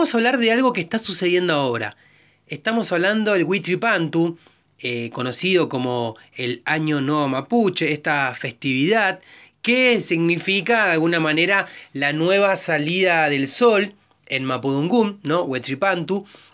vamos a hablar de algo que está sucediendo ahora. Estamos hablando del Huitripantu, eh, conocido como el Año Nuevo Mapuche, esta festividad que significa de alguna manera la nueva salida del sol en Mapudungún, ¿no?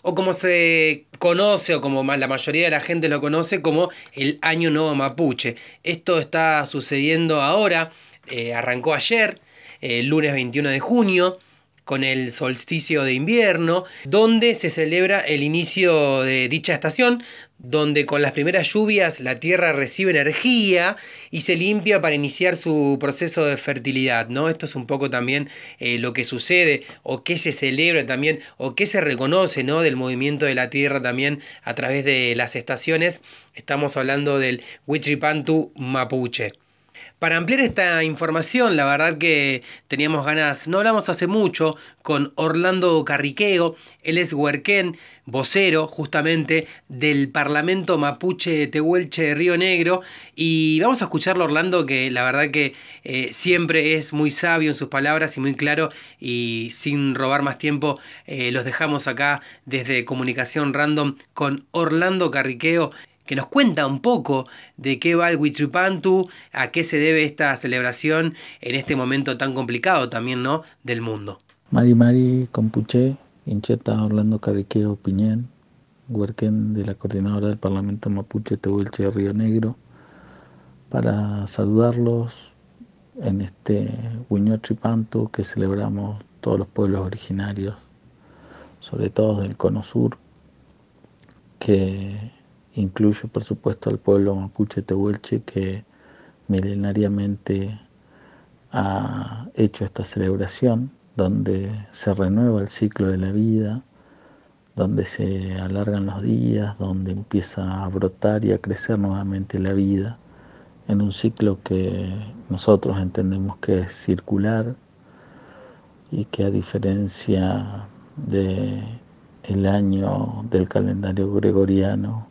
O como se conoce, o como la mayoría de la gente lo conoce, como el Año Nuevo Mapuche. Esto está sucediendo ahora, eh, arrancó ayer, el lunes 21 de junio, con el solsticio de invierno, donde se celebra el inicio de dicha estación, donde con las primeras lluvias la tierra recibe energía y se limpia para iniciar su proceso de fertilidad, ¿no? Esto es un poco también eh, lo que sucede o qué se celebra también o qué se reconoce, ¿no? Del movimiento de la tierra también a través de las estaciones. Estamos hablando del Huitripantu Mapuche. Para ampliar esta información, la verdad que teníamos ganas, no hablamos hace mucho con Orlando Carriqueo, él es huerquén, vocero justamente del Parlamento Mapuche Tehuelche de Río Negro y vamos a escucharlo Orlando que la verdad que eh, siempre es muy sabio en sus palabras y muy claro y sin robar más tiempo eh, los dejamos acá desde Comunicación Random con Orlando Carriqueo que nos cuenta un poco de qué va el Huitripantu, a qué se debe esta celebración en este momento tan complicado también, ¿no?, del mundo. Mari Mari Compuche, Incheta Orlando Cariqueo Piñén, huerquén de la coordinadora del Parlamento Mapuche Tehuelche de Río Negro, para saludarlos en este Huiñotripantu que celebramos todos los pueblos originarios, sobre todo del Cono Sur, que incluye por supuesto al pueblo mapuche tehuelche que milenariamente ha hecho esta celebración donde se renueva el ciclo de la vida, donde se alargan los días, donde empieza a brotar y a crecer nuevamente la vida en un ciclo que nosotros entendemos que es circular y que a diferencia de el año del calendario gregoriano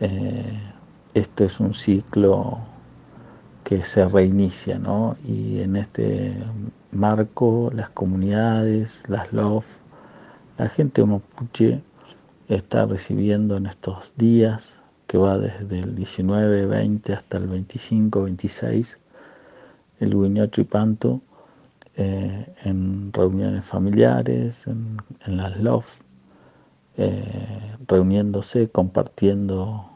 eh, esto es un ciclo que se reinicia, ¿no? Y en este marco las comunidades, las LOF, la gente mapuche está recibiendo en estos días, que va desde el 19, 20 hasta el 25, 26, el Huiñocho y Panto, eh, en reuniones familiares, en, las LOF, eh, reuniéndose, compartiendo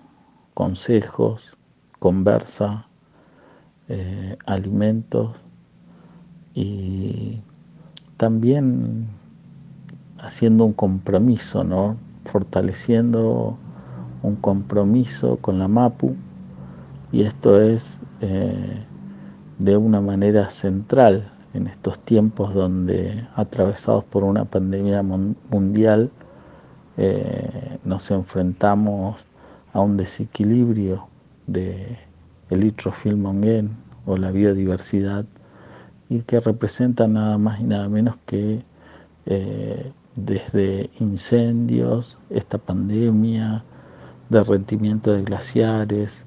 consejos, conversa, eh, alimentos y también haciendo un compromiso, ¿no? fortaleciendo un compromiso con la MAPU y esto es eh, de una manera central en estos tiempos donde atravesados por una pandemia mundial eh, nos enfrentamos a un desequilibrio de el monguén o la biodiversidad y que representa nada más y nada menos que eh, desde incendios, esta pandemia, derretimiento de glaciares,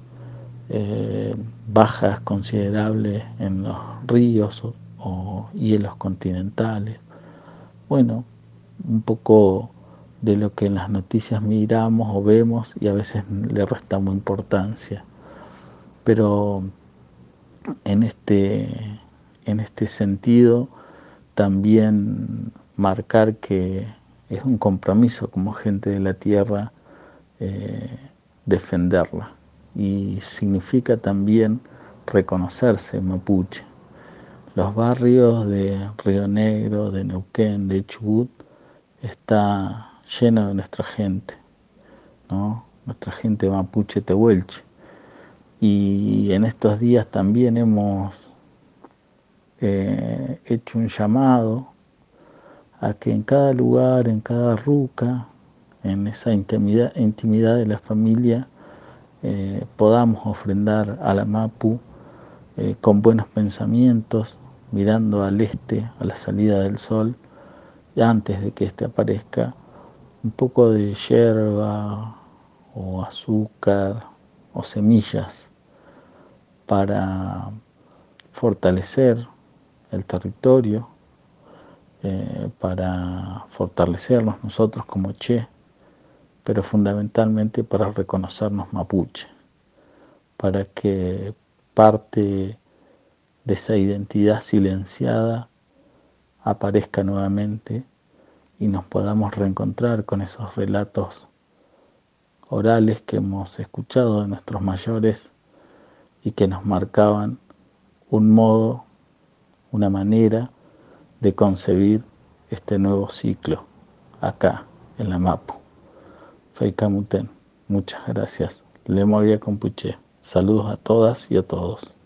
eh, bajas considerables en los ríos o, o hielos continentales. Bueno, un poco de lo que en las noticias miramos o vemos y a veces le restamos importancia. Pero en este, en este sentido también marcar que es un compromiso como gente de la tierra eh, defenderla y significa también reconocerse mapuche. Los barrios de Río Negro, de Neuquén, de Chubut, está lleno de nuestra gente, ¿no? nuestra gente mapuche tehuelche. Y en estos días también hemos eh, hecho un llamado a que en cada lugar, en cada ruca, en esa intimidad, intimidad de la familia, eh, podamos ofrendar a la Mapu eh, con buenos pensamientos, mirando al este, a la salida del sol, antes de que éste aparezca, un poco de hierba o azúcar o semillas para fortalecer el territorio, eh, para fortalecernos nosotros como Che, pero fundamentalmente para reconocernos mapuche, para que parte de esa identidad silenciada aparezca nuevamente y nos podamos reencontrar con esos relatos orales que hemos escuchado de nuestros mayores y que nos marcaban un modo, una manera de concebir este nuevo ciclo acá en la Mapu. Feicamuten, muchas gracias. Le Moria Compuche. Saludos a todas y a todos.